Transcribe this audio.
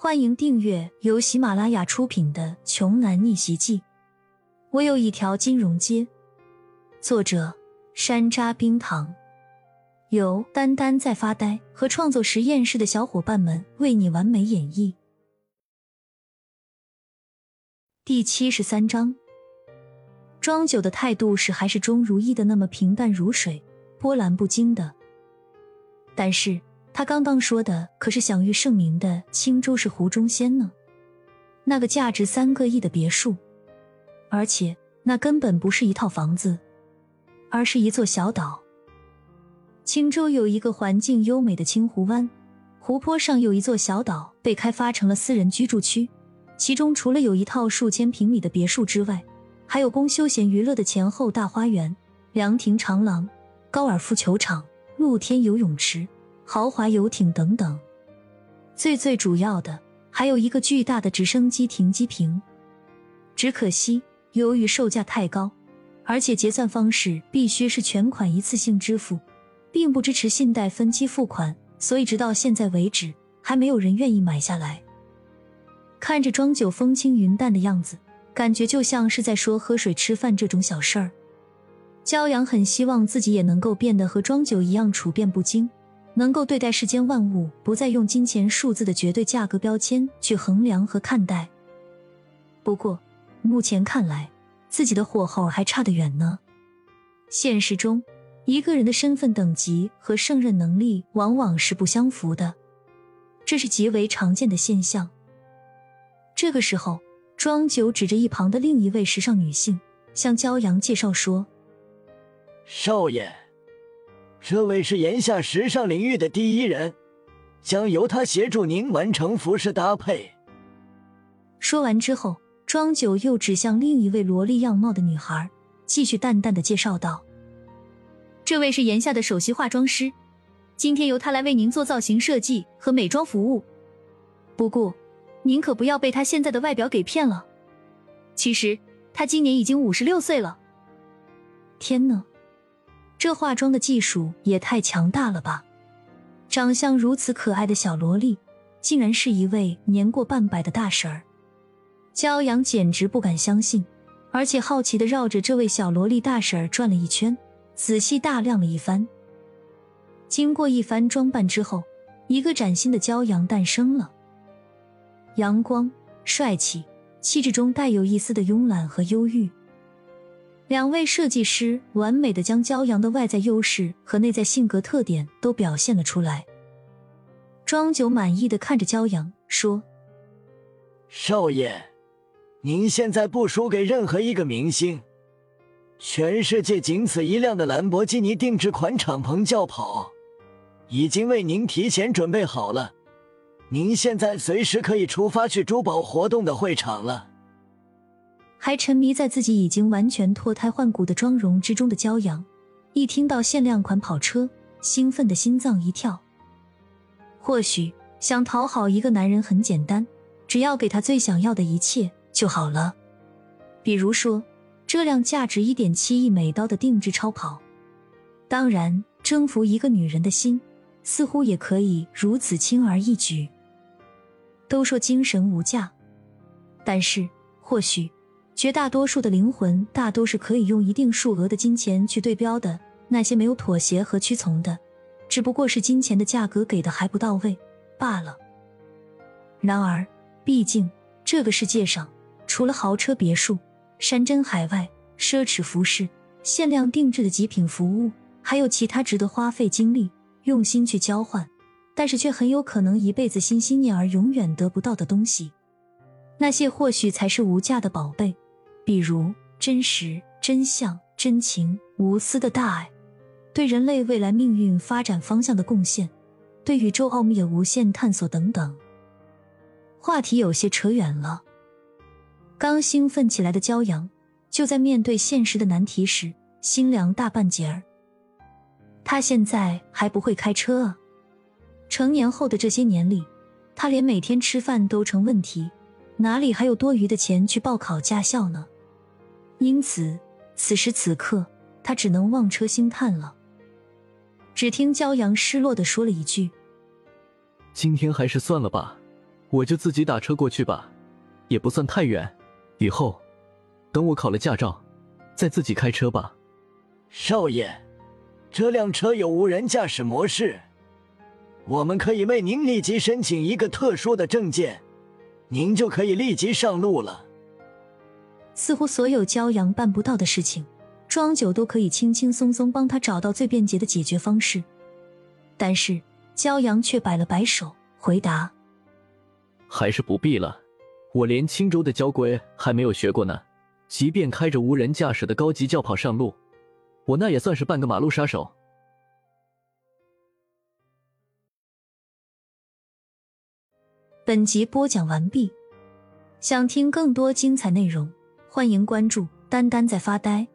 欢迎订阅由喜马拉雅出品的《穷男逆袭记》。我有一条金融街。作者：山楂冰糖，由丹丹在发呆和创作实验室的小伙伴们为你完美演绎。第七十三章，庄九的态度是还是钟如意的那么平淡如水、波澜不惊的，但是。他刚刚说的可是享誉盛名的青州市湖中仙呢，那个价值三个亿的别墅，而且那根本不是一套房子，而是一座小岛。青州有一个环境优美的青湖湾，湖泊上有一座小岛被开发成了私人居住区，其中除了有一套数千平米的别墅之外，还有供休闲娱乐的前后大花园、凉亭、长廊、高尔夫球场、露天游泳池。豪华游艇等等，最最主要的还有一个巨大的直升机停机坪。只可惜，由于售价太高，而且结算方式必须是全款一次性支付，并不支持信贷分期付款，所以直到现在为止，还没有人愿意买下来。看着庄九风轻云淡的样子，感觉就像是在说喝水吃饭这种小事儿。骄阳很希望自己也能够变得和庄九一样处变不惊。能够对待世间万物，不再用金钱数字的绝对价格标签去衡量和看待。不过，目前看来，自己的火候还差得远呢。现实中，一个人的身份等级和胜任能力往往是不相符的，这是极为常见的现象。这个时候，庄九指着一旁的另一位时尚女性，向骄阳介绍说：“少爷。”这位是炎夏时尚领域的第一人，将由他协助您完成服饰搭配。说完之后，庄九又指向另一位萝莉样貌的女孩，继续淡淡的介绍道：“这位是炎夏的首席化妆师，今天由他来为您做造型设计和美妆服务。不过，您可不要被他现在的外表给骗了。其实，他今年已经五十六岁了。天呐！”这化妆的技术也太强大了吧！长相如此可爱的小萝莉，竟然是一位年过半百的大婶儿。骄阳简直不敢相信，而且好奇的绕着这位小萝莉大婶儿转了一圈，仔细大量了一番。经过一番装扮之后，一个崭新的骄阳诞生了。阳光、帅气，气质中带有一丝的慵懒和忧郁。两位设计师完美的将骄阳的外在优势和内在性格特点都表现了出来。庄九满意的看着骄阳说：“少爷，您现在不输给任何一个明星，全世界仅此一辆的兰博基尼定制款敞篷轿跑，已经为您提前准备好了，您现在随时可以出发去珠宝活动的会场了。”还沉迷在自己已经完全脱胎换骨的妆容之中的骄阳，一听到限量款跑车，兴奋的心脏一跳。或许想讨好一个男人很简单，只要给他最想要的一切就好了。比如说这辆价值一点七亿美刀的定制超跑。当然，征服一个女人的心，似乎也可以如此轻而易举。都说精神无价，但是或许。绝大多数的灵魂，大都是可以用一定数额的金钱去对标的。那些没有妥协和屈从的，只不过是金钱的价格给的还不到位罢了。然而，毕竟这个世界上，除了豪车别墅、山珍海味、奢侈服饰、限量定制的极品服务，还有其他值得花费精力、用心去交换，但是却很有可能一辈子心心念而永远得不到的东西。那些或许才是无价的宝贝。比如真实、真相、真情、无私的大爱，对人类未来命运发展方向的贡献，对宇宙奥秘的无限探索等等。话题有些扯远了。刚兴奋起来的骄阳，就在面对现实的难题时心凉大半截儿。他现在还不会开车啊！成年后的这些年里，他连每天吃饭都成问题，哪里还有多余的钱去报考驾校呢？因此，此时此刻，他只能望车兴叹了。只听骄阳失落的说了一句：“今天还是算了吧，我就自己打车过去吧，也不算太远。以后等我考了驾照，再自己开车吧。少爷，这辆车有无人驾驶模式，我们可以为您立即申请一个特殊的证件，您就可以立即上路了。似乎所有骄阳办不到的事情，庄九都可以轻轻松松帮他找到最便捷的解决方式。但是骄阳却摆了摆手，回答：“还是不必了，我连青州的交规还没有学过呢。即便开着无人驾驶的高级轿跑上路，我那也算是半个马路杀手。”本集播讲完毕，想听更多精彩内容。欢迎关注“丹丹在发呆”。